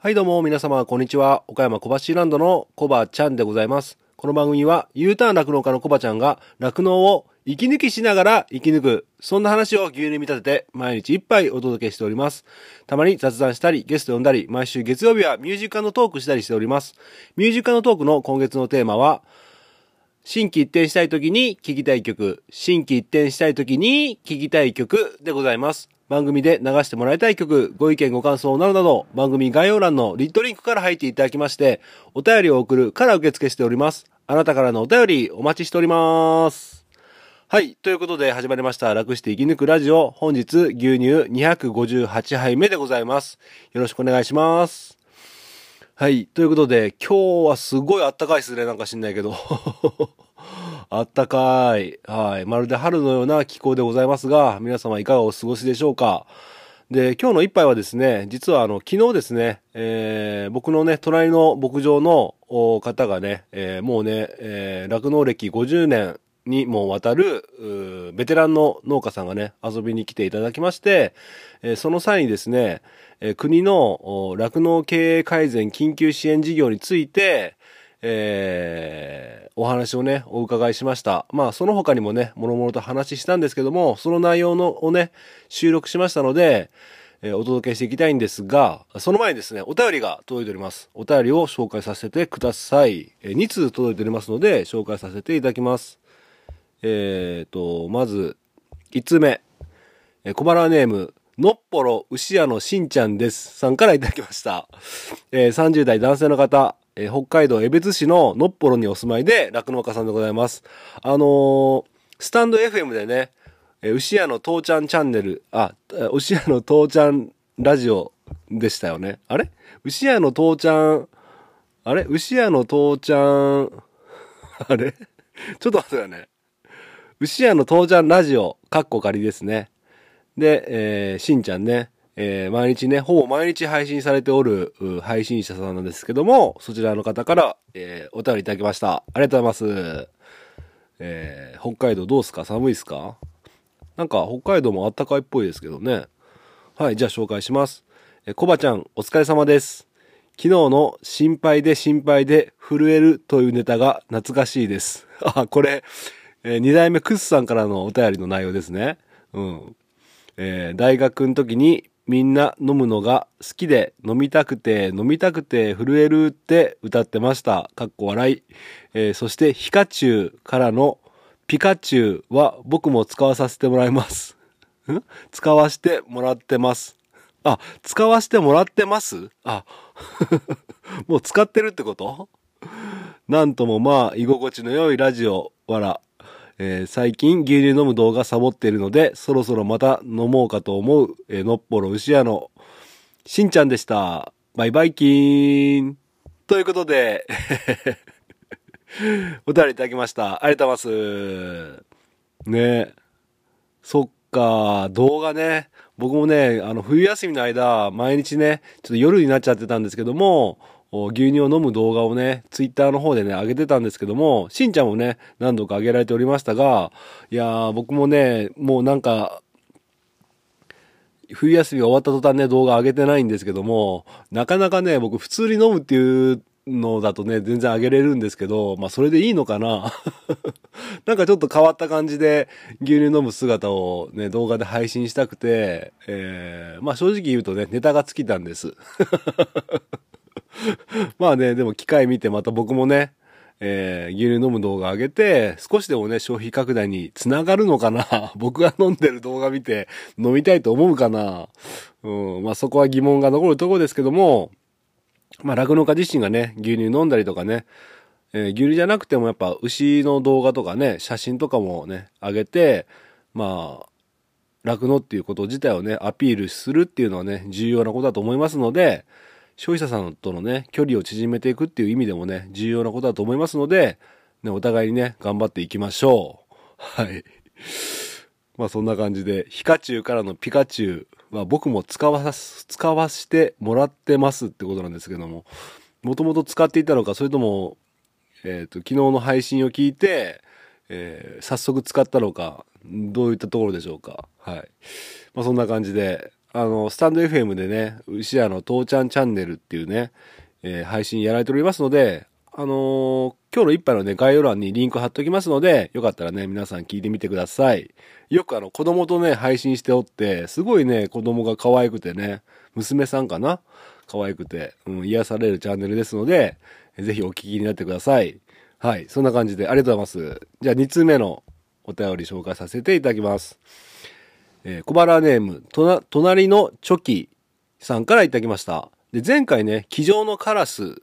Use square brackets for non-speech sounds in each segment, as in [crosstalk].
はいどうも皆様こんにちは。岡山小橋ランドのコバちゃんでございます。この番組は U ターン酪農家のコバちゃんが酪農を息抜きしながら生き抜く。そんな話を牛乳に見立てて毎日一杯お届けしております。たまに雑談したりゲスト呼んだり、毎週月曜日はミュージカルのトークしたりしております。ミュージカルのトークの今月のテーマは、新規一転したい時に聴きたい曲、新規一転したい時に聴きたい曲でございます。番組で流してもらいたい曲、ご意見ご感想などなど、番組概要欄のリットリンクから入っていただきまして、お便りを送るから受付しております。あなたからのお便りお待ちしております。はい。ということで始まりました。楽して生き抜くラジオ。本日牛乳258杯目でございます。よろしくお願いします。はい。ということで、今日はすごいあったかいですね。なんか知んないけど。あったかい。はい。まるで春のような気候でございますが、皆様いかがお過ごしでしょうか？で、今日の一杯はですね、実はあの、昨日ですね、えー僕のね、隣の牧場の方がね、えーもうね、えー酪農歴50年にもわたる、ベテランの農家さんがね、遊びに来ていただきまして、えーその際にですね、えー国のお酪農経営改善緊急支援事業について、えーお話をね、お伺いしました。まあ、その他にもね、もろもろと話したんですけども、その内容のをね、収録しましたので、えーお届けしていきたいんですが、その前にですね、お便りが届いております。お便りを紹介させてください。えー2通届いておりますので、紹介させていただきます。えーと、まず、1通目。えー小腹ネーム、のっぽろ牛屋のしんちゃんです。さんからいただきました。えー30代男性の方、えー北海道江別市ののっぽろにお住まいで酪農家さんでございます。あのースタンド FM でね、えー牛屋の父ちゃんチャンネル、あ、牛屋の父ちゃんラジオでしたよね。あれ？牛屋の父ちゃん、あれ？牛屋の父ちゃん、[laughs] あれ？ちょっと待ってくださいね。牛屋の父ちゃんラジオ、かっこ仮ですね。で、えーしんちゃんね、えー毎日ね、ほぼ毎日配信されておる配信者さんなんですけども、そちらの方から、えーお便りいただきました。ありがとうございます。えー北海道どうすか？寒いですか？なんか北海道もあったかいっぽいですけどね。はい、じゃあ紹介します。えー、コバちゃん、お疲れ様です。昨日の心配で心配で震えるというネタが懐かしいです。[laughs] あ、これ、えー二代目クスさんからのお便りの内容ですね。うん。えー大学の時にみんな飲むのが好きで飲みたくて飲みたくて震えるって歌ってました。かっこ笑い。えーそしてヒカチュウからのピカチュウは僕も使わさせてもらいます。[laughs] ん？使わしてもらってます。あ、使わしてもらってます？あ、[laughs] もう使ってるってこと？なんともまあ、居心地の良いラジオ、わら。えー最近牛乳飲む動画サボっているので、そろそろまた飲もうかと思う、えーのっぽろ牛屋のしんちゃんでした。バイバイキーン。ということで、[laughs] お便りいただきました。ありがとうございます。ねそっか、動画ね。僕もね、あの、冬休みの間、毎日ね、ちょっと夜になっちゃってたんですけども、牛乳を飲む動画をね、ツイッターの方でね、上げてたんですけども、しんちゃんもね、何度か上げられておりましたが、いやー、僕もね、もうなんか、冬休みが終わった途端ね、動画上げてないんですけども、なかなかね、僕普通に飲むっていうのだとね、全然上げれるんですけど、まあそれでいいのかな？[laughs] なんかちょっと変わった感じで牛乳飲む姿をね、動画で配信したくて、えー、まあ正直言うとね、ネタが尽きたんです。[laughs] [laughs] まあね、でも機会見てまた僕もね、えー牛乳飲む動画上げて、少しでもね、消費拡大につながるのかな。[laughs] 僕が飲んでる動画見て飲みたいと思うかな。うん、まあそこは疑問が残るところですけども、まあ酪農家自身がね、牛乳飲んだりとかね、えー牛乳じゃなくてもやっぱ牛の動画とかね、写真とかもね、上げて、まあ、酪農っていうこと自体をね、アピールするっていうのはね、重要なことだと思いますので、消費者さんとのね、距離を縮めていくっていう意味でもね、重要なことだと思いますので、ね、お互いにね、頑張っていきましょう。[laughs] はい。まあそんな感じで、ヒカチュウからのピカチュウは僕も使わす、使わしてもらってますってことなんですけども、もともと使っていたのか、それとも、えっ、と、昨日の配信を聞いて、えー早速使ったのか、どういったところでしょうか。はい。まあそんな感じで、あの、スタンド FM でね、牛屋の父ちゃんチャンネルっていうね、えー、配信やられておりますので、あのー、今日の一杯のね、概要欄にリンク貼っときますので、よかったらね、皆さん聞いてみてください。よくあの、子供とね、配信しておって、すごいね、子供が可愛くてね、娘さんかな？可愛くて、うん、癒されるチャンネルですので、ぜひお聞きになってください。はい、そんな感じでありがとうございます。じゃあ2通目のお便り紹介させていただきます。えー、小腹ネーム、とな、隣のチョキさんからいただきました。で、前回ね、机上のカラス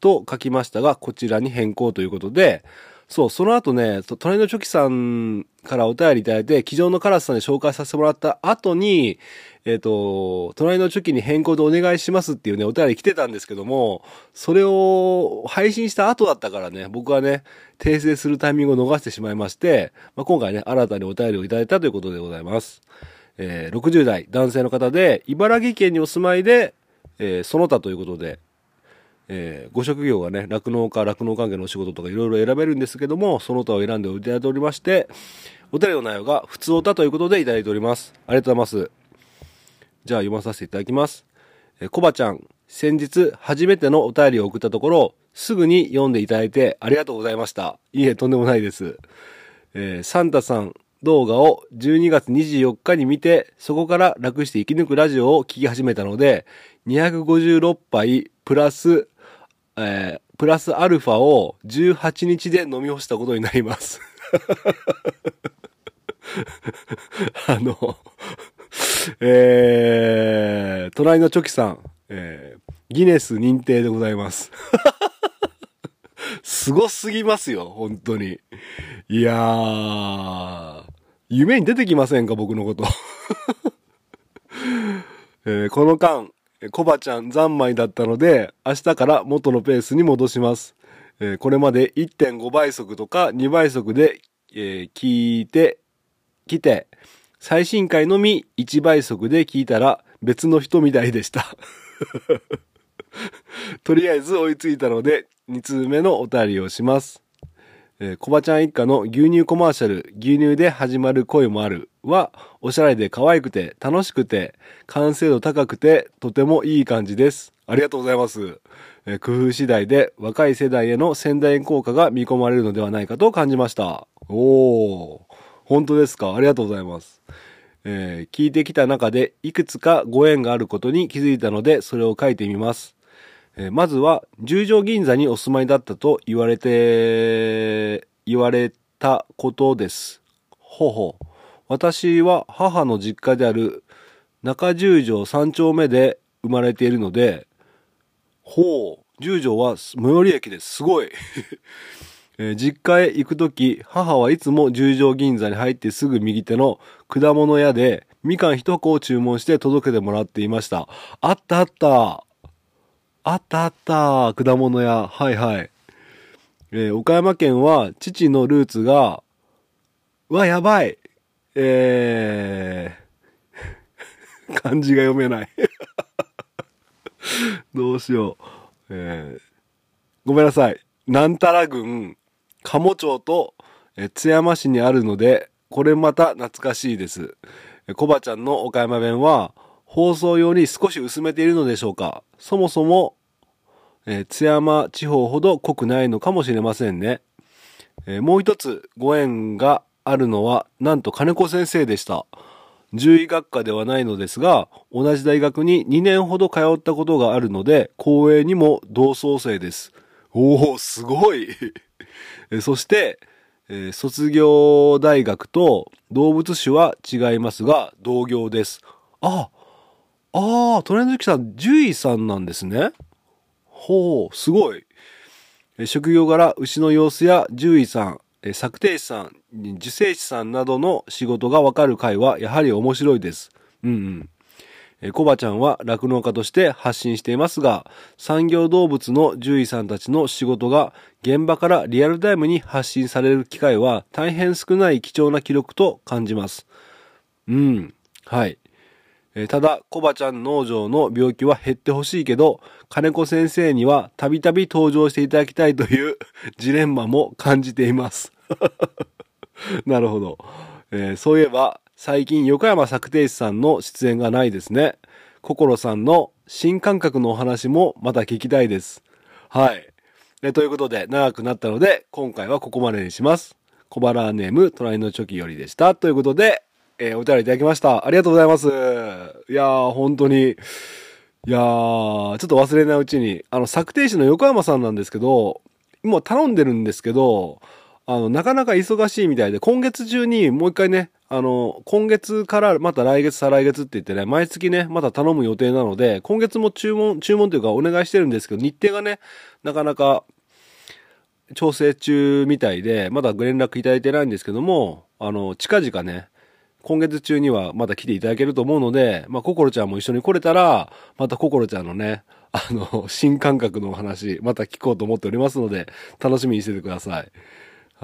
と書きましたが、こちらに変更ということで、そう、その後ね、隣のチョキさんからお便りいただいて、机上のカラスさんで紹介させてもらった後に、えっ、ー、と、隣のチョキに変更でお願いしますっていうね、お便り来てたんですけども、それを配信した後だったからね、僕はね、訂正するタイミングを逃してしまいまして、まあ、今回ね、新たにお便りをいただいたということでございます。えー、60代男性の方で、茨城県にお住まいで、えー、その他ということで、えー、ご職業がね、酪農家、酪農関係のお仕事とかいろいろ選べるんですけども、その他を選んでいただいておりまして、お便りの内容が普通おたということでいただいております。ありがとうございます。じゃあ読まさせていただきます。えコバちゃん、先日初めてのお便りを送ったところ、すぐに読んでいただいてありがとうございました。いいえ、とんでもないです。えー、サンタさん動画を12月24日に見て、そこから楽して生き抜くラジオを聞き始めたので、256杯プラス、えー、プラスアルファを18日で飲み干したことになります。[laughs] あの、えー、隣のチョキさん、えー、ギネス認定でございます。[laughs] すごすぎますよ、本当に。いやー、夢に出てきませんか、僕のこと。[laughs] えー、この間、コバちゃん三昧だったので、明日から元のペースに戻します。えー、これまで1.5倍速とか2倍速で、えー、聞いて、来て、最新回のみ1倍速で聞いたら別の人みたいでした。[laughs] とりあえず追いついたので、2通目のお便りをします。えー、コバちゃん一家の牛乳コマーシャル、牛乳で始まる声もあるは、おしゃれで可愛くて、楽しくて、完成度高くて、とてもいい感じです。ありがとうございます。えー、工夫次第で若い世代への宣伝効果が見込まれるのではないかと感じました。おー。本当ですか？ありがとうございます。えー、聞いてきた中でいくつかご縁があることに気づいたのでそれを書いてみます。えー、まずは十条銀座にお住まいだったと言われて、言われたことです。ほうほう。私は母の実家である中十条三丁目で生まれているので、ほう、十条は最寄り駅です。すごい。[laughs] えー、実家へ行くとき、母はいつも十条銀座に入ってすぐ右手の果物屋で、みかん一個を注文して届けてもらっていました。あったあった。あったあった。果物屋。はいはい。えー、岡山県は父のルーツが、うわ、やばい。えー、[laughs] 漢字が読めない [laughs] どうしよう。えー、ごめんなさい。なんたら郡鴨町とえ津山市にあるので、これまた懐かしいです。コバちゃんの岡山弁は放送用に少し薄めているのでしょうかそもそも、え津山地方ほど濃くないのかもしれませんね。えもう一つご縁があるのは、なんと金子先生でした。獣医学科ではないのですが、同じ大学に2年ほど通ったことがあるので、公営にも同窓生です。おお、すごいそして、えー、卒業大学と動物種は違いますが、同業です。あ、ああ、トレンドキさん、獣医さんなんですね。ほう、すごい。職業柄、牛の様子や獣医さん、え作庭師さん、受精師さんなどの仕事がわかる回はやはり面白いです。うんうん。コバちゃんは酪農家として発信していますが、産業動物の獣医さんたちの仕事が現場からリアルタイムに発信される機会は大変少ない貴重な記録と感じます。うん。はい。えただ、コバちゃん農場の病気は減ってほしいけど、金子先生にはたびたび登場していただきたいという [laughs] ジレンマも感じています。[laughs] なるほど。えー、そういえば、最近横山作庭師さんの出演がないですね。心さんの新感覚のお話もまた聞きたいです。はい。でということで、長くなったので、今回はここまでにします。小腹ネーム、隣のチョキよりでした。ということで、えー、お便りいただきました。ありがとうございます。いやー、本当に、いやー、ちょっと忘れないうちに、あの、策定士の横山さんなんですけど、今頼んでるんですけど、あの、なかなか忙しいみたいで、今月中にもう一回ね、あの、今月からまた来月、再来月って言ってね、毎月ね、また頼む予定なので、今月も注文、注文というかお願いしてるんですけど、日程がね、なかなか調整中みたいで、まだご連絡いただいてないんですけども、あの、近々ね、今月中にはまた来ていただけると思うので、まあ、ココロちゃんも一緒に来れたら、またココロちゃんのね、あの、[laughs] 新感覚のお話、また聞こうと思っておりますので、楽しみにしててください。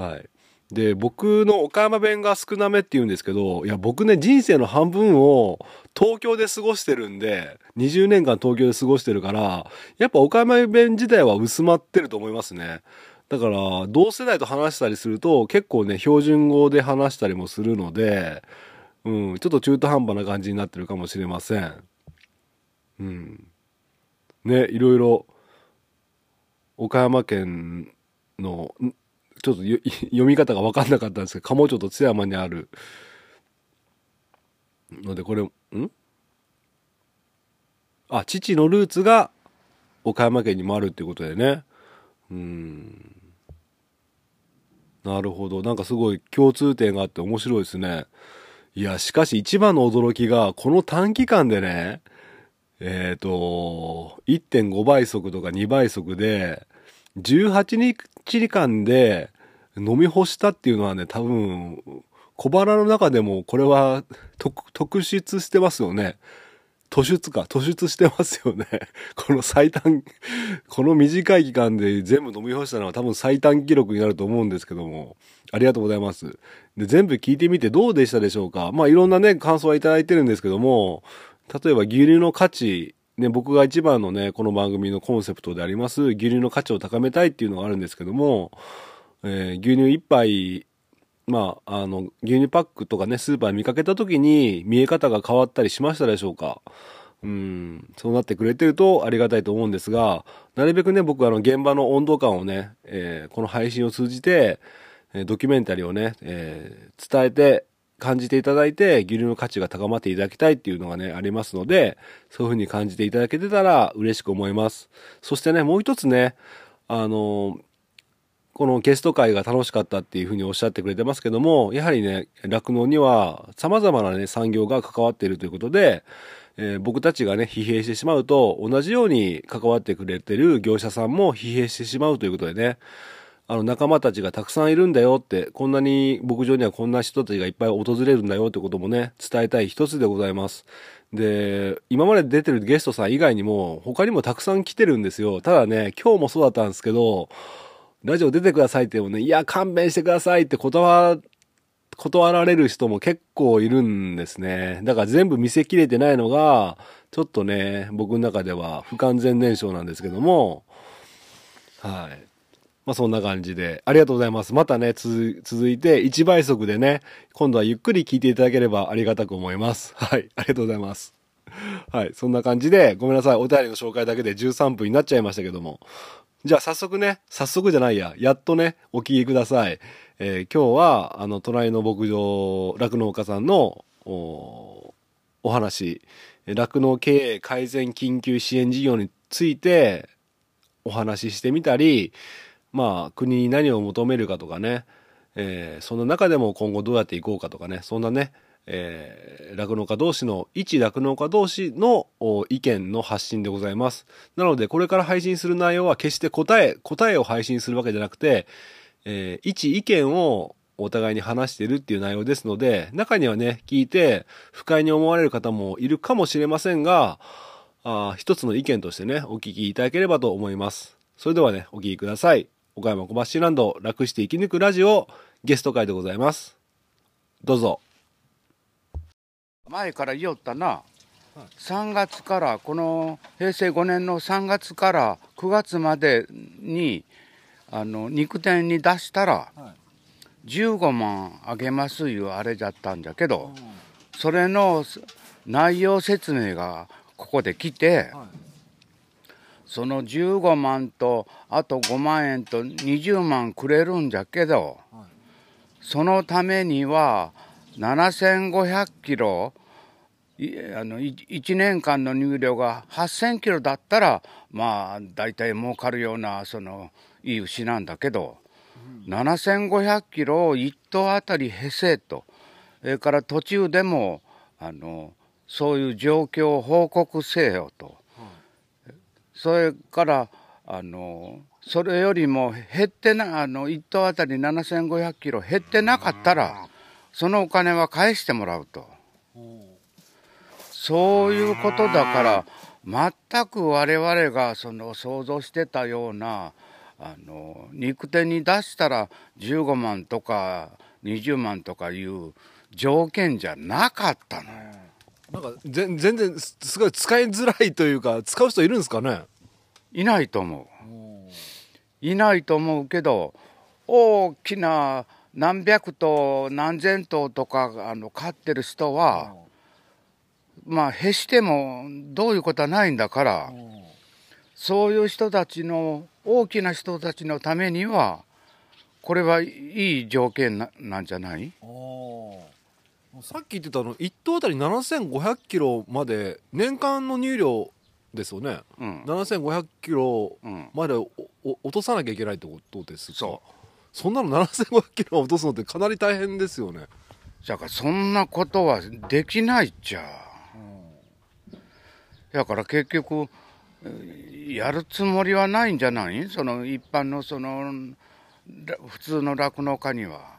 はい。で、僕の岡山弁が少なめって言うんですけど、いや、僕ね、人生の半分を東京で過ごしてるんで、20年間東京で過ごしてるから、やっぱ岡山弁自体は薄まってると思いますね。だから、同世代と話したりすると、結構ね、標準語で話したりもするので、うん、ちょっと中途半端な感じになってるかもしれません。うん。ね、いろいろ、岡山県の、ちょっと [laughs] 読み方が分かんなかったんですけど、鴨町と津山にある、ので、これ、ん？あ、父のルーツが岡山県にもあるっていうことでね。うん。なるほど。なんかすごい共通点があって面白いですね。いや、しかし一番の驚きが、この短期間でね、えっ、ー、と、1.5倍速とか2倍速で、18日間で飲み干したっていうのはね、多分、小腹の中でもこれは特特筆してますよね。突出か、突出してますよね。[laughs] この最短、[laughs] この短い期間で全部飲み干したのは多分最短記録になると思うんですけども、ありがとうございます。で、全部聞いてみてどうでしたでしょうかまあいろんなね、感想はいただいてるんですけども、例えば牛乳の価値、ね、僕が一番のね、この番組のコンセプトであります、牛乳の価値を高めたいっていうのがあるんですけども、えー、牛乳一杯まあ、あの、牛乳パックとかね、スーパー見かけた時に見え方が変わったりしましたでしょうかうん、そうなってくれてるとありがたいと思うんですが、なるべくね、僕あの、現場の温度感をね、えー、この配信を通じて、えドキュメンタリーをね、えー、伝えて、感じていただいて、牛乳の価値が高まっていただきたいっていうのがね、ありますので、そういうふうに感じていただけてたら嬉しく思います。そしてね、もう一つね、あの、このゲスト会が楽しかったっていうふうにおっしゃってくれてますけども、やはりね、酪農には様々なね、産業が関わっているということで、えー、僕たちがね、疲弊してしまうと、同じように関わってくれてる業者さんも疲弊してしまうということでね、あの仲間たちがたくさんいるんだよって、こんなに牧場にはこんな人たちがいっぱい訪れるんだよってこともね、伝えたい一つでございます。で、今まで出てるゲストさん以外にも、他にもたくさん来てるんですよ。ただね、今日もそうだったんですけど、ラジオ出てくださいって言うもね、いや、勘弁してくださいって断、断られる人も結構いるんですね。だから全部見せきれてないのが、ちょっとね、僕の中では不完全燃焼なんですけども、はい。まあそんな感じで、ありがとうございます。またね、続いて1倍速でね、今度はゆっくり聞いていただければありがたく思います。はい。ありがとうございます。はい。そんな感じで、ごめんなさい。お便りの紹介だけで13分になっちゃいましたけども。じゃあ早速ね、早速じゃないや、やっとね、お聞きください。えー、今日は、あの、隣の牧場、酪農家さんの、おお話、酪農経営改善緊急支援事業についてお話ししてみたり、まあ、国に何を求めるかとかね、えー、その中でも今後どうやっていこうかとかね、そんなね、えー、酪農家同士の、一酪農家同士の意見の発信でございます。なので、これから配信する内容は決して答え、答えを配信するわけじゃなくて、えー、一意見をお互いに話しているっていう内容ですので、中にはね、聞いて不快に思われる方もいるかもしれませんが、あ一つの意見としてね、お聞きいただければと思います。それではね、お聞きください。岡山小橋ランド楽して生き抜くラジオゲスト会でございます。どうぞ。前から言おったな、はい、3月からこの平成5年の3月から9月までにあの肉店に出したら15万あげますいうあれじゃったんじゃけど、それの内容説明がここで来て、その15万とあと5万円と20万くれるんじゃけど、そのためには7500キロあの1年間の入量が8000キロだったらまあ大体儲かるようなそのいい牛なんだけど、うん、7500キロを1頭あたりへせと。それから途中でもあのそういう状況を報告せよと、うん、それからあのそれよりも減ってなあの1頭あたり7500キロ減ってなかったらそのお金は返してもらうと。そういうことだから全く我々がその想像してたようなあの肉店に出したら15万とか20万とかいう条件じゃなかったのよ。なんか全然すごい使いづらいというか使う人いるんですかね？いないと思う。いないと思うけど大きな何百頭何千頭とかあの飼ってる人はまあ、へしてもどういうことはないんだから、そういう人たちの、大きな人たちのためには、これはいい条件ななんじゃない？さっき言ってたの1頭あたり7500キロまで年間の入量ですよね、うん、7500キロまで、うん、落とさなきゃいけないってことですか？そう。そんなの7500キロ落とすのってかなり大変ですよね。だからそんなことはできないっちゃだから結局やるつもりはないんじゃない？その一般のその普通の酪農家には。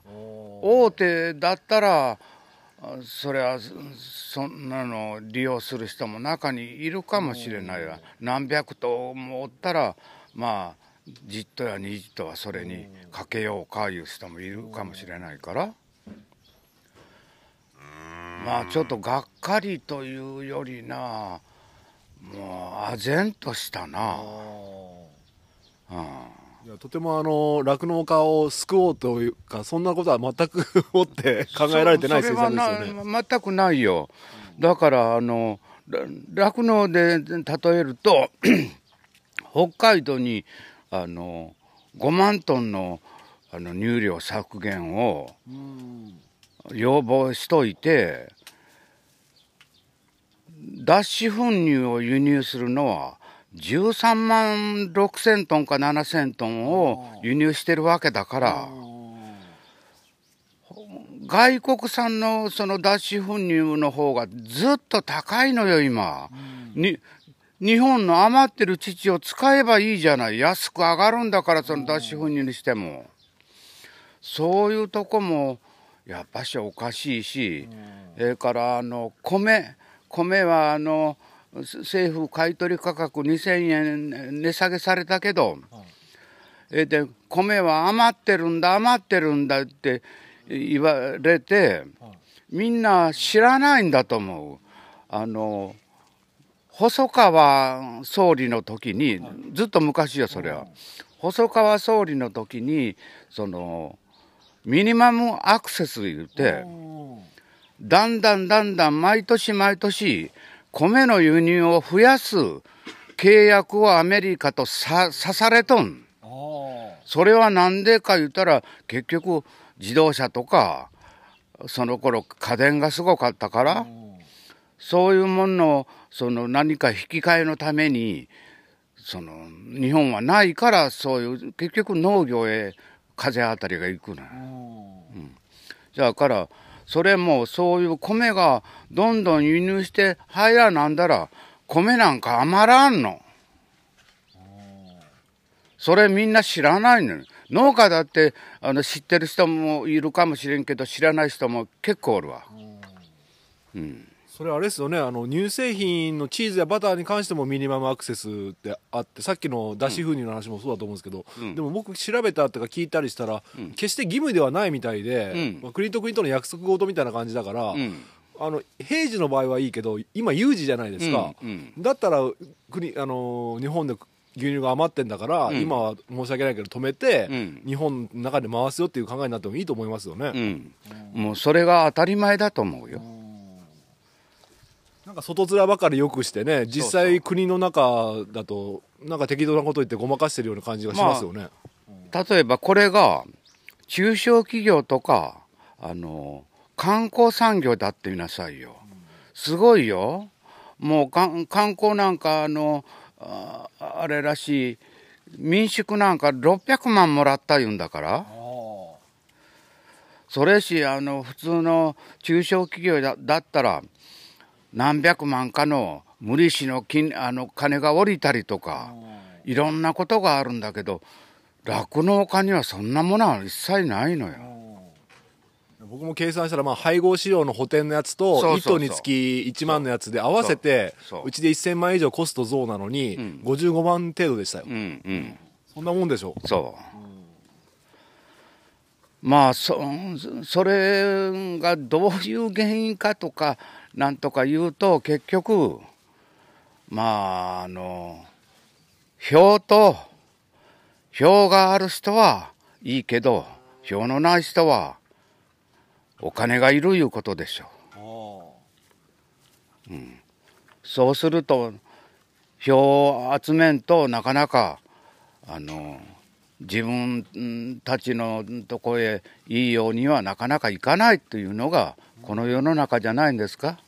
大手だったらそれはそんなの利用する人も中にいるかもしれないわ。何百頭もおったらまあ10頭や20頭はそれにかけようかいう人もいるかもしれないから。まあちょっとがっかりというよりなもう唖然としたな、うん、いやとてもあの酪農家を救おうというかそんなことは全く持って考えられてない政策ですよね。全くないよ。だからあの酪農で例えると [clears throat] 北海道にあの5万トンのあの乳量削減を要望しといて脱脂粉乳を輸入するのは13万6千トンか7千トンを輸入してるわけだから外国産のその脱脂粉乳の方がずっと高いのよ今。に日本の余ってる乳を使えばいいじゃない。安く上がるんだからその脱脂粉乳にしても。そういうとこもやっぱしおかしいしそれからあの米米はあの政府買取価格2000円値下げされたけど、えで米は余ってるんだ余ってるんだって言われて、みんな知らないんだと思う。あの細川総理の時にずっと昔よそれは。細川総理の時にそのミニマムアクセス言うてだんだんだんだん毎年毎年米の輸入を増やす契約をアメリカとさされとん。それは何でか言ったら結局自動車とかその頃家電がすごかったからそういうものをその何か引き換えのためにその日本はないからそういう結局農業へ風当たりがいくのよ。うん、だからそれもそういう米がどんどん輸入して入らなんだら米なんか余らんの。それみんな知らないのよ。農家だってあの知ってる人もいるかもしれんけど知らない人も結構おるわ。うんそれあれですよねあの乳製品のチーズやバターに関してもミニマムアクセスってあってさっきの脱脂粉乳の話もそうだと思うんですけど、うん、でも僕調べたとか聞いたりしたら、うん、決して義務ではないみたいで、うん。まあ、国と国との約束事みたいな感じだから、あの平時の場合はいいけど今有事じゃないですか、だったら国あの日本で牛乳が余ってんだから、うん、今は申し訳ないけど止めて、うん、日本の中で回すよっていう考えになってもいいと思いますよね、うん、もうそれが当たり前だと思うよ、なんか外面ばかりよくしてね実際国の中だとなんか適当なこと言ってごまかしてるような感じがしますよね、例えばこれが中小企業とかあの観光産業だってみなさいよ。すごいよ。もう観光なんかあのああれらしい民宿なんか600万もらった言うんだから。それしあの普通の中小企業だだったら何百万かの無利子の金あの金が下りたりとかい。ろんなことがあるんだけど酪農家にはそんなものは一切ないのよ。僕も計算したら、まあ、配合飼料の補填のやつと、1トンにつき1万のやつで合わせて、うちで1000万以上コスト増なのに、うん、55万程度でしたよ。うんうん、そんなもんでしょ？そう。まあそそれがどういう原因かとかなんとか言うと結局まああの票と票がある人はいいけど票のない人はお金がいるいうことでしょう。うん、そうすると票を集めんとなかなかあの自分たちのとこへいいようにはなかなかいかないというのがこの世の中じゃないんですか？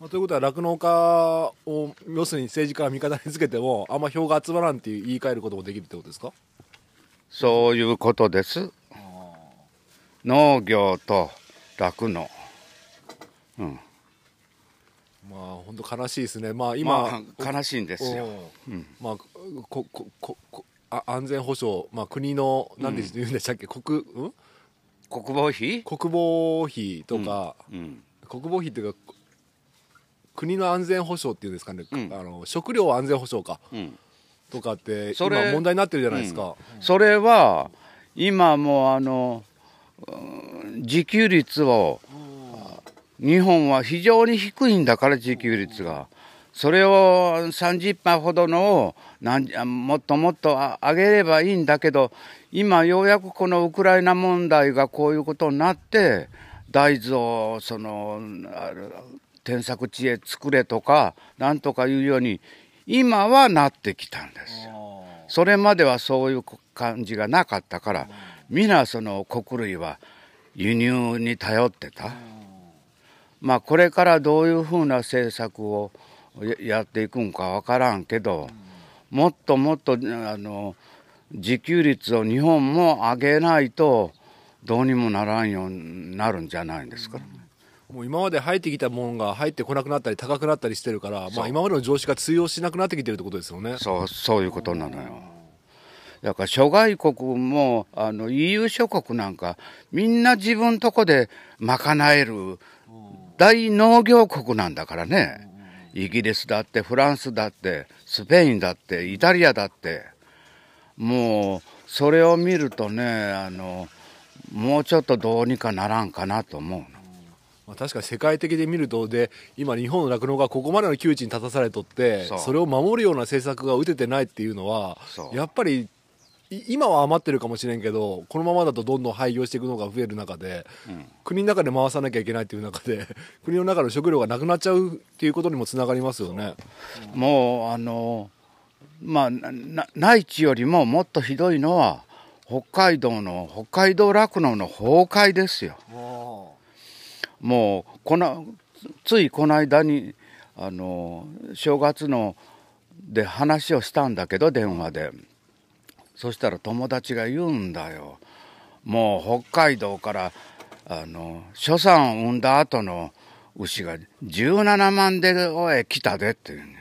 まあ、ということは酪農家を要するに政治家が味方につけてもあんま票が集まらんっていう言い換えることもできるってことですか？そういうことです。農業と酪農。うん。まあ本当悲しいですね。まあ今、まあ、悲しいんですよ。うん、まあここここあ安全保障、まあ、国の何で言うんでしたっけ、うん、国、うん、国防費？国防費とか、うん、国防費っていうか国の安全保障っていうんですかね、あの食料安全保障か、とかって今問題になってるじゃないですか。それは今もうあの自給率を日本は非常に低いんだから自給率が。それを30%ほどのもっともっと上げればいいんだけど今ようやくこのウクライナ問題がこういうことになって大豆をその添削地へ作れとかなんとかいうように今はなってきたんです。それまではそういう感じがなかったから皆その穀類は輸入に頼ってた。まあこれからどういうふうな政策をやっていくんか分からんけど、もっともっとあの自給率を日本も上げないとどうにもならんようになるんじゃないんですか。もう今まで入ってきたものが入ってこなくなったり高くなったりしてるから、まあ、今までの常識が通用しなくなってきてるってことですよね。そうそういうことなのよ。だから諸外国もあの EU 諸国なんかみんな自分とこで賄える大農業国なんだからね。イギリスだってフランスだってスペインだってイタリアだってもうそれを見るとねあのもうちょっとどうにかならんかなと思うの。まあ、確かに世界的で見るとで今日本の酪農がここまでの窮地に立たされとってそれを守るような政策が打ててないっていうのはやっぱり今は余ってるかもしれんけどこのままだとどんどん廃業していくのが増える中で、うん、国の中で回さなきゃいけないっていう中で [laughs] 国の中の食料がなくなっちゃうっていうことにもつながりますよね。もうあのまあ内地よりももっとひどいのは北海道の北海道酪農の崩壊ですよ。もうこのついこの間にあの正月ので話をしたんだけど電話で。そしたら友達が言うんだよ。もう北海道からあの初産を産んだ後の牛が17万でへ来たでっていうね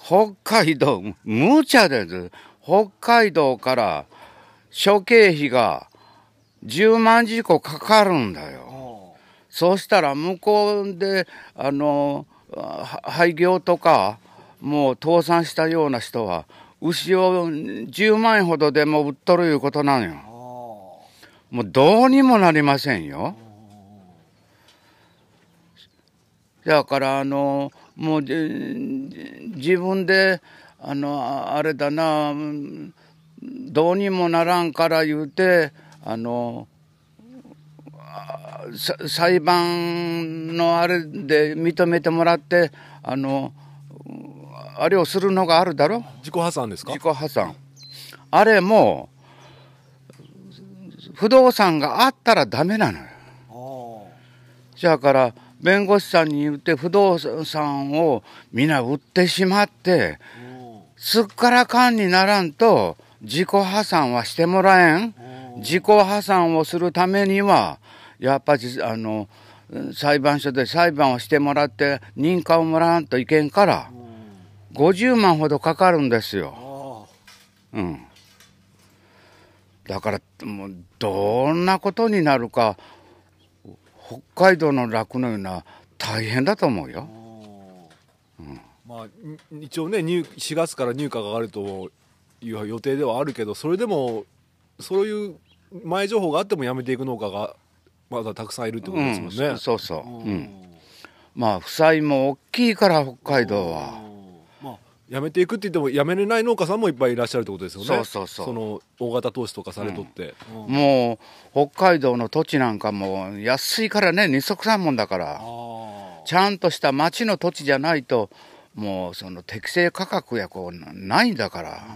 北海道無茶です。北海道から諸経費が10万時個かかるんだよ。そうしたら向こうであの廃業とかもう倒産したような人は牛を10万円ほどでも売っとるいうことなんよ。もうどうにもなりませんよ。だからあのもう自分であのあれだなどうにもならんから言うてあの裁判のあれで認めてもらってあのあれをするのがあるだろ？自己破産ですか？自己破産。あれも不動産があったらダメなのよ。じゃから弁護士さんに言って不動産を皆売ってしまってすっからかんにならんと自己破産はしてもらえん。自己破産をするためにはやっぱりあの裁判所で裁判をしてもらって認可をもらわんといけんから50万ほどかかるんですよ。うん。だからもうどんなことになるか北海道の酪農は大変だと思うよ。まあ、に一応ね入4月から入荷が上がるという予定ではあるけどそれでもそういう前情報があってもやめていく農家がまだたくさんいるってことですもんね。うん、そうそう。うん。まあ負債も大きいから北海道は。まあ、やめていくって言ってもやめれない農家さんもいっぱいいらっしゃるってことですよね。そうそうそうその大型投資とかされとって。うんもう北海道の土地なんかも安いからね二足三門だからあちゃんとした町の土地じゃないともうその適正価格やこうないんだから。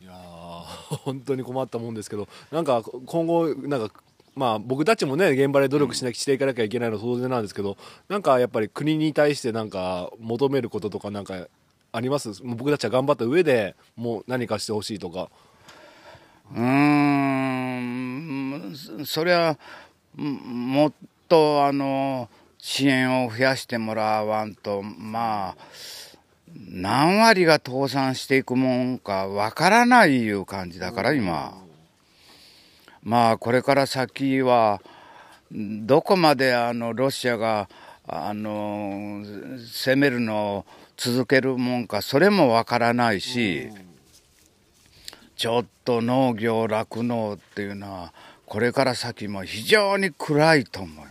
ーいやー [laughs] 本当に困ったもんですけどなんか今後なんかまあ僕たちもね現場で努力しなきしていかなきゃいけないのは当然なんですけどなんかやっぱり国に対してなんか求めることとかなんかあります？僕たちは頑張った上でもう何かしてほしいとか。うーん。それはんもっとあの支援を増やしてもらわんとまあ何割が倒産していくもんかわからないいう感じだから今まあこれから先はどこまであのロシアがあの攻めるのを続けるもんかそれもわからないし。ちょっと農業酪農っていうのはこれから先も非常に暗いと思う。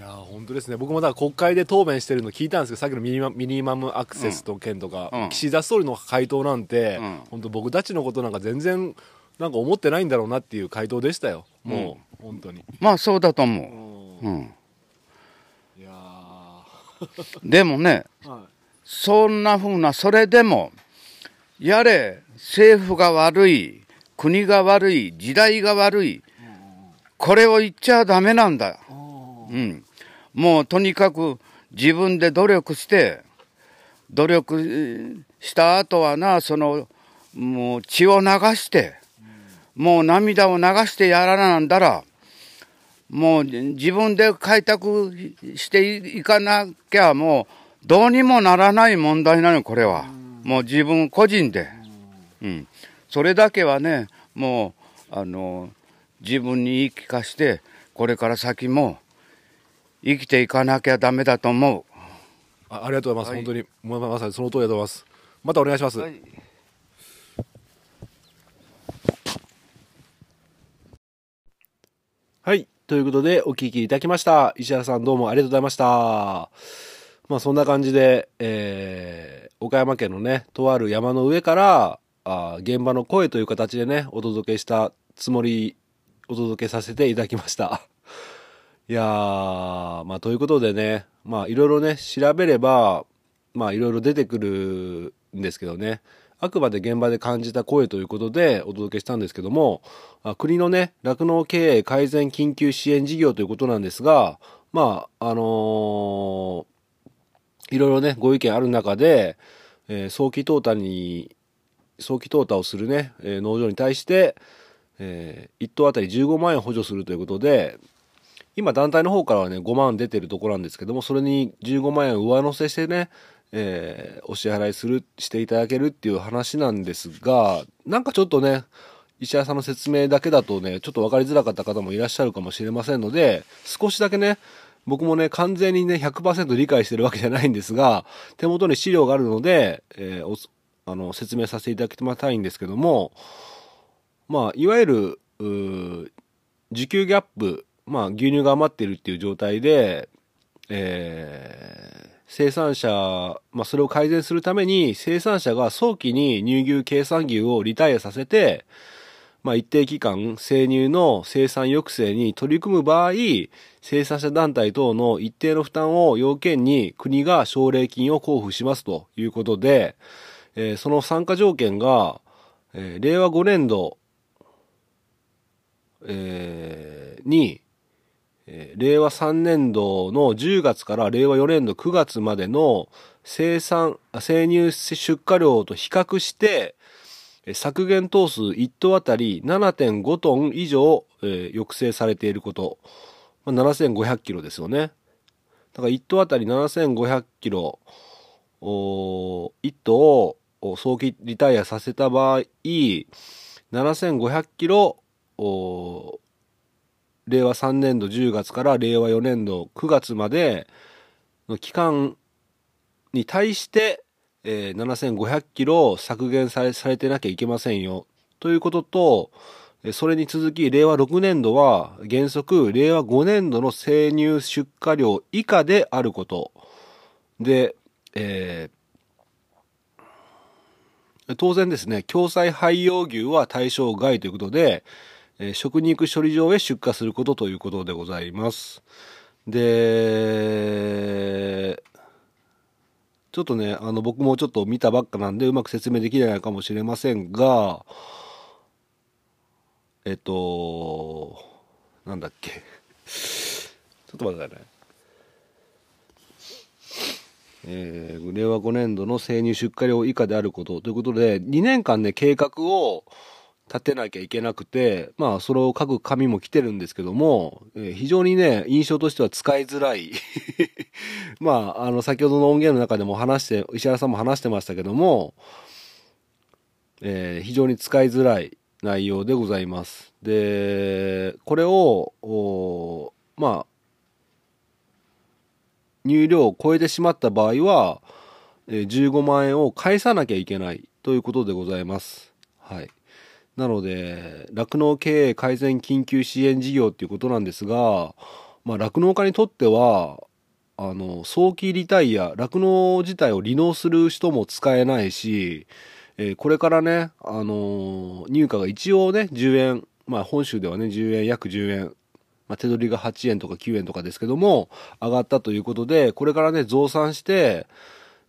いやー本当ですね。僕もだから国会で答弁してるの聞いたんですけどさっきのミニマミニマムアクセスと件とか、うん。岸田総理の回答なんて、うん。本当僕たちのことなんか全然なんか思ってないんだろうなっていう回答でしたよ。もう、本当に、まあそうだと思う。ん。う。うん、いや [laughs] でもねーはい。そんなふうなそれでもやれ政府が悪い国が悪い時代が悪いこれを言っちゃダメなんだ。うん、もうとにかく自分で努力して努力した後はなそのもう血を流してもう涙を流してやらなんだらもう自分で開拓していかなきゃもうどうにもならない問題なのこれは。もう自分個人で、うん、それだけはねもうあの自分に言い聞かしてこれから先も生きていかなきゃダメだと思あありがとうございます、はい。本当に。まさにその通りだと思います。またお願いします、う。はい。ということでお聞きいただきました。石原さんどうもありがとうございました。まあそんな感じで、えー岡山県のねとある山の上からあー現場の声という形でねお届けしたつもりお届けさせていただきましたいやーまあということでねまあいろいろね調べればまあいろいろ出てくるんですけどね。あくまで現場で感じた声ということでお届けしたんですけどもあ国のね酪農経営改善緊急支援事業ということなんですがまああのーいろいろねご意見ある中で、えー早期淘汰に早期淘汰をするね、えー農場に対して、え1頭あたり15万円補助するということで今団体の方からはね5万出てるとこなんですけどもそれに15万円上乗せしてね、えーお支払いするしていただけるっていう話なんですがなんかちょっとね石原さんの説明だけだとねちょっと分かりづらかった方もいらっしゃるかもしれませんので少しだけね僕もね完全にね100%理解してるわけじゃないんですが手元に資料があるので、えーおあの説明させていただきたいんですけどもまあいわゆるうー需給ギャップ、まあ、牛乳が余ってるっていう状態で、えー生産者、まあ、それを改善するために生産者が早期に乳牛計算牛をリタイアさせて、まあ、一定期間生乳の生産抑制に取り組む場合、生産者団体等の一定の負担を要件に国が奨励金を交付しますということで、えー、その参加条件が、えー、令和5年度、えー、に、令和3年度の10月から令和4年度9月までの生産、生乳出荷量と比較して、削減頭数1頭あたり7.5トン以上、えー、抑制されていること。まあ、7500キロですよね。だから1頭あたり7500キロ、お1頭を早期リタイアさせた場合、7500キロ、令和3年度10月から令和4年度9月までの期間に対して、えー、7500キロ削減されされてなきゃいけませんよ。ということと、それに続き、令和6年度は原則、令和5年度の生乳出荷量以下であること。で、えー、当然ですね、共済廃用牛は対象外ということで、え、食肉処理場へ出荷することということでございます。で、ちょっとね、あの、僕もちょっと見たばっかなんで、うまく説明できないかもしれませんが、えっと、なんだっけ。ちょっと待ってくださいね。えー、令和5年度の生乳出荷量以下であることということで、2年間ね、計画を、立てなきゃいけなくて、まあ、それを書く紙も来てるんですけども、えー、非常にね、印象としては使いづらい。[laughs] まあ、あの、先ほどの音源の中でも話して、石原さんも話してましたけども、えー、非常に使いづらい内容でございます。で、これを、まあ、入量を超えてしまった場合は、え、15万円を返さなきゃいけないということでございます。はい。なので、酪農経営改善緊急支援事業っていうことなんですが、まあ、酪農家にとっては、あの、早期リタイア、酪農自体を離農する人も使えないし、えー、これからね、あのー、入荷が一応ね、10円、まあ本州ではね、10円、約10円、まあ、手取りが8円とか9円とかですけども、上がったということで、これからね、増産して、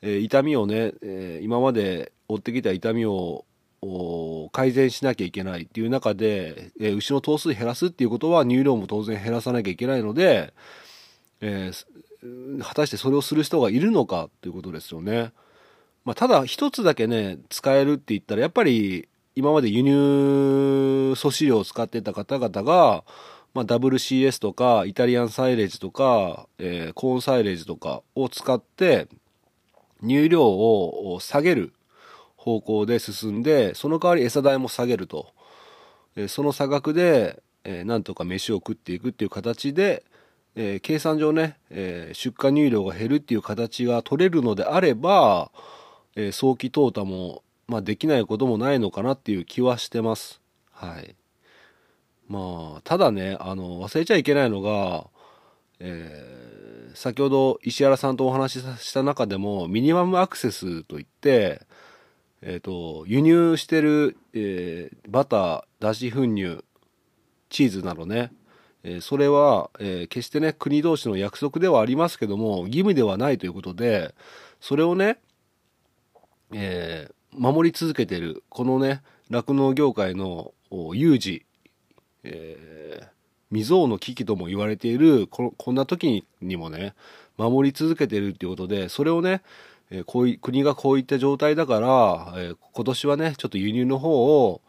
えー、痛みをね、え、今まで追ってきた痛みを改善しなきゃいけないっていう中で、えー、牛の頭数減らすっていうことは乳量も当然減らさなきゃいけないので、えー、果たしてそれをする人がいるのかっていうことですよね。まあ、ただ一つだけね、使えるって言ったら、やっぱり今まで輸入素飼料を使ってた方々が、まあ、WCS とかイタリアンサイレージとか、えー、コーンサイレージとかを使って乳量を下げる方向で進んで、その代わり餌代も下げると。えその差額で、えー、なんとか飯を食っていくっていう形で、え、計算上ね、え、出荷乳量が減るっていう形が取れるのであれば、え、早期淘汰も、まあ、できないこともないのかなっていう気はしてます。はい。まあ、ただね、あの、忘れちゃいけないのが、えー、先ほど石原さんとお話しした中でも、ミニマムアクセスといって、え、ー、と、輸入してる、えー、バター、脱脂粉乳、チーズなどね、えー、それは、え決してね、国同士の約束ではありますけども、義務ではないということで、それをね、え守り続けてる、このね、酪農業界の有事、え未曾有の危機とも言われているこ、こんな時にもね、守り続けてるっていうことで、それをね、えこうい国がこういった状態だから、え今年はね、ちょっと輸入の方を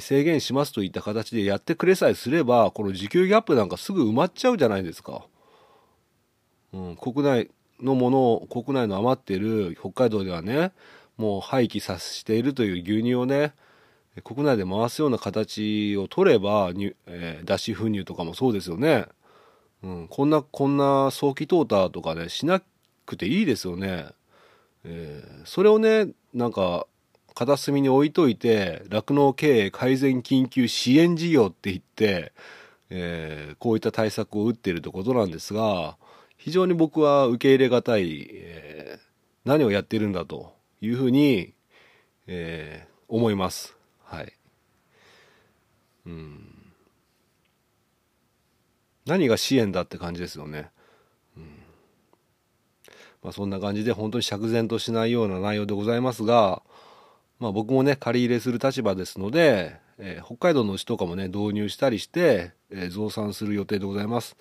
制限しますといった形でやってくれさえすれば、この需給ギャップなんかすぐ埋まっちゃうじゃないですか。うん、国内のものを、国内の余ってる北海道ではね、もう廃棄させているという牛乳をね、国内で回すような形を取れば、えー、脱脂粉乳とかもそうですよね。うん、こんな、こんな早期淘汰とかね、しなくていいですよね。えー、それをねなんか片隅に置いといて酪農経営改善緊急支援事業って言って、えー、こういった対策を打っているということなんですが非常に僕は受け入れがたい、えー、何をやってるんだというふうに、えー、思います。はい。うん。何が支援だって感じですよね。まあそんな感じで本当に釈然としないような内容でございますが、まあ僕もね、借り入れする立場ですので、えー北海道の牛とかもね、導入したりして、えー増産する予定でございます。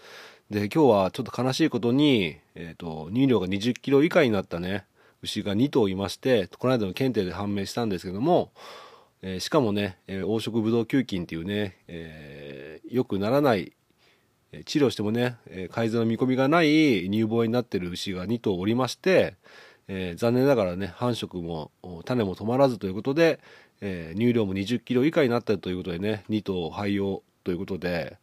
で、今日はちょっと悲しいことに、えっ、と、乳量が20キロ以下になったね、牛が2頭いまして、この間の検定で判明したんですけども、えーしかもね、えー黄色ブドウ球菌っていうね、えー良くならない、治療してもね、改善の見込みがない乳房になってる牛が2頭おりまして、えー残念ながらね繁殖も種も止まらずということで、えー乳量も20キロ以下になったということでね2頭廃用ということで、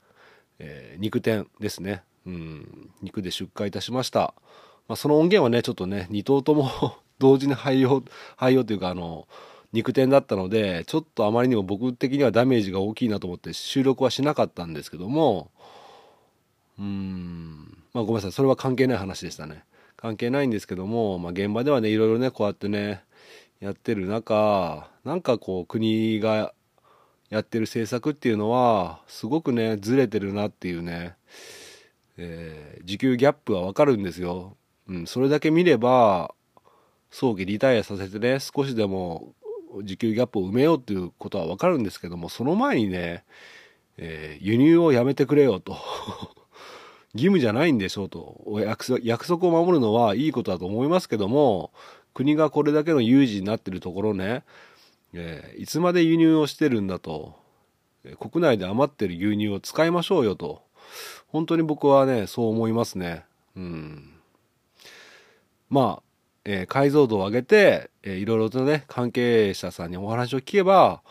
えー肉天ですね、うん、肉で出荷いたしました、まあ、その音源はねちょっとね2頭とも [laughs] 同時に廃用廃用というかあの肉天だったのでちょっとあまりにも僕的にはダメージが大きいなと思って収録はしなかったんですけどもうん。まあごめんなさい。それは関係ない話でしたね。関係ないんですけども、まあ、現場ではねいろいろねこうやってねやってる中なんかこう国がやってる政策っていうのはすごくねずれてるなっていうね、えー時給ギャップはわかるんですよ、うん、それだけ見れば早期リタイアさせてね少しでも時給ギャップを埋めようっていうことはわかるんですけどもその前にね、えー輸入をやめてくれよと。義務じゃないんでしょうと。約束約束を守るのはいいことだと思いますけども国がこれだけの有事になってるところね、えーいつまで輸入をしてるんだと、国内で余ってる牛乳を使いましょうよと本当に僕はねそう思いますね。うん。まあ、えー解像度を上げて、えーいろいろとね関係者さんにお話を聞けば、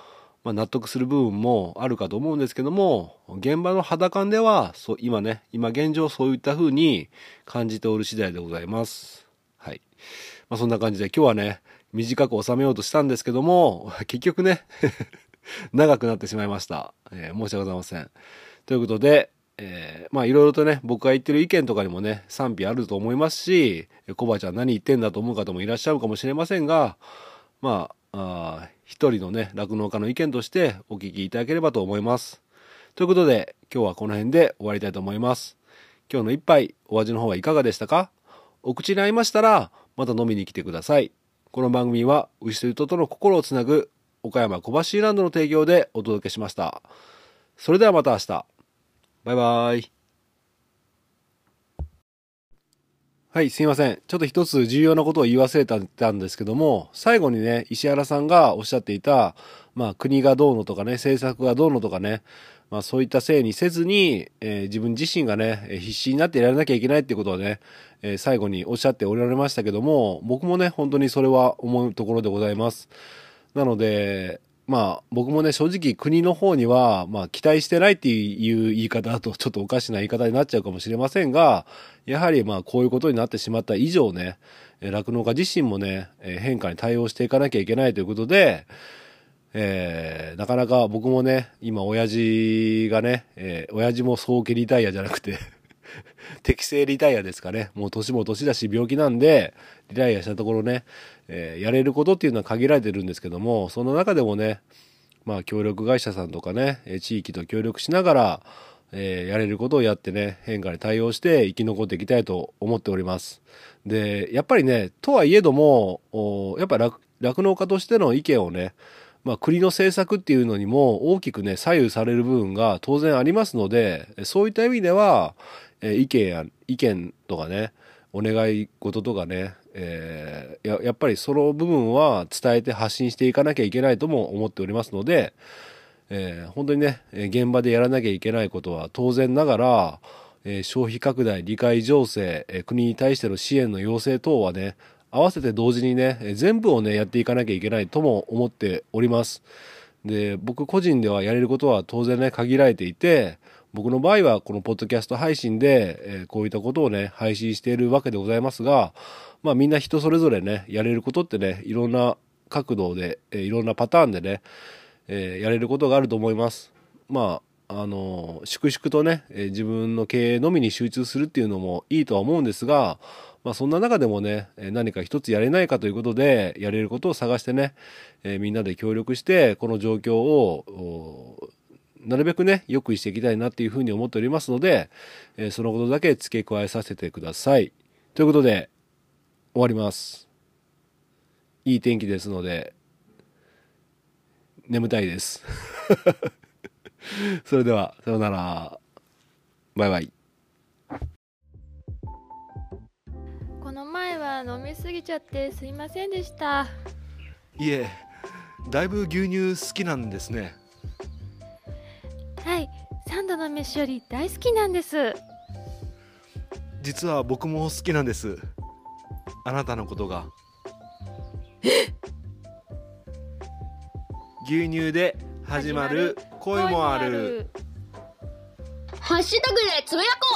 まあ、納得する部分もあるかと思うんですけども現場の肌感ではそう今ね今現状そういった風に感じておる次第でございます。はい、まあ、そんな感じで今日はね短く収めようとしたんですけども [laughs] 結局ね [laughs] 長くなってしまいました、えー申し訳ございません。ということでえーまあいろいろとね僕が言ってる意見とかにもね賛否あると思いますしコバちゃん何言ってんだと思う方もいらっしゃるかもしれませんがまあ一人のね酪農家の意見としてお聞きいただければと思います。ということで今日はこの辺で終わりたいと思います。今日の一杯お味の方はいかがでしたか？お口に合いましたらまた飲みに来てください。この番組は牛と人との心をつなぐ岡山小橋ランドの提供でお届けしました。それではまた明日。バイバイ。はい、すいません。ちょっと一つ重要なことを言い忘れたんですけども、最後にね、石原さんがおっしゃっていた、まあ国がどうのとかね、政策がどうのとかね、まあそういったせいにせずに、えー自分自身がね、必死になってやらなきゃいけないってことをね、えー最後におっしゃっておられましたけども、僕もね、本当にそれは思うところでございます。なので、まあ僕もね、正直国の方には、まあ期待してないっていう言い方だとちょっとおかしな言い方になっちゃうかもしれませんが、やはりまあこういうことになってしまった以上ね、酪農家自身もね、変化に対応していかなきゃいけないということで、えーなかなか僕もね、今親父がね、えー親父も早期リタイアじゃなくて、[laughs] 適正リタイアですかね。もう年も年だし病気なんで、リタイアしたところね、えーやれることっていうのは限られてるんですけども、その中でもね、まあ協力会社さんとかね、地域と協力しながら、えーやれることをやってね、変化に対応して生き残っていきたいと思っております。で、やっぱりね、とはいえども、やっぱ酪酪農家としての意見をね、まあ、国の政策っていうのにも大きくね、左右される部分が当然ありますので、そういった意味では、えー意見や、意見とかね、お願い事とかね、えーややっぱりその部分は伝えて発信していかなきゃいけないとも思っておりますので、えー本当にね、現場でやらなきゃいけないことは当然ながら、えー消費拡大、理解情勢、えー国に対しての支援の要請等はね、合わせて同時にね、全部をね、やっていかなきゃいけないとも思っております。で、僕個人ではやれることは当然ね、限られていて、僕の場合はこのポッドキャスト配信で、えーこういったことをね、配信しているわけでございますが、まあみんな人それぞれね、やれることってね、いろんな角度で、えーいろんなパターンでね、えーやれることがあると思います。まあ、あの粛々とね、え自分の経営のみに集中するっていうのもいいとは思うんですが、まあそんな中でもね、何か一つやれないかということで、やれることを探してね、えみんなで協力して、この状況を、なるべくね、良くしていきたいなっていうふうに思っておりますので、えーそのことだけ付け加えさせてください。ということで、終わります。いい天気ですので、眠たいです。[laughs] それでは、さようなら。バイバイ。この前は飲みすぎちゃってすいませんでしたいえ、だいぶ牛乳好きなんですね。はい三度の飯より大好きなんです実は僕も好きなんです。あなたのことが。牛乳で始まる恋もある。ハッシュタグでつぶやこ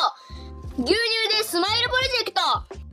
う牛乳でスマイルプロジェクト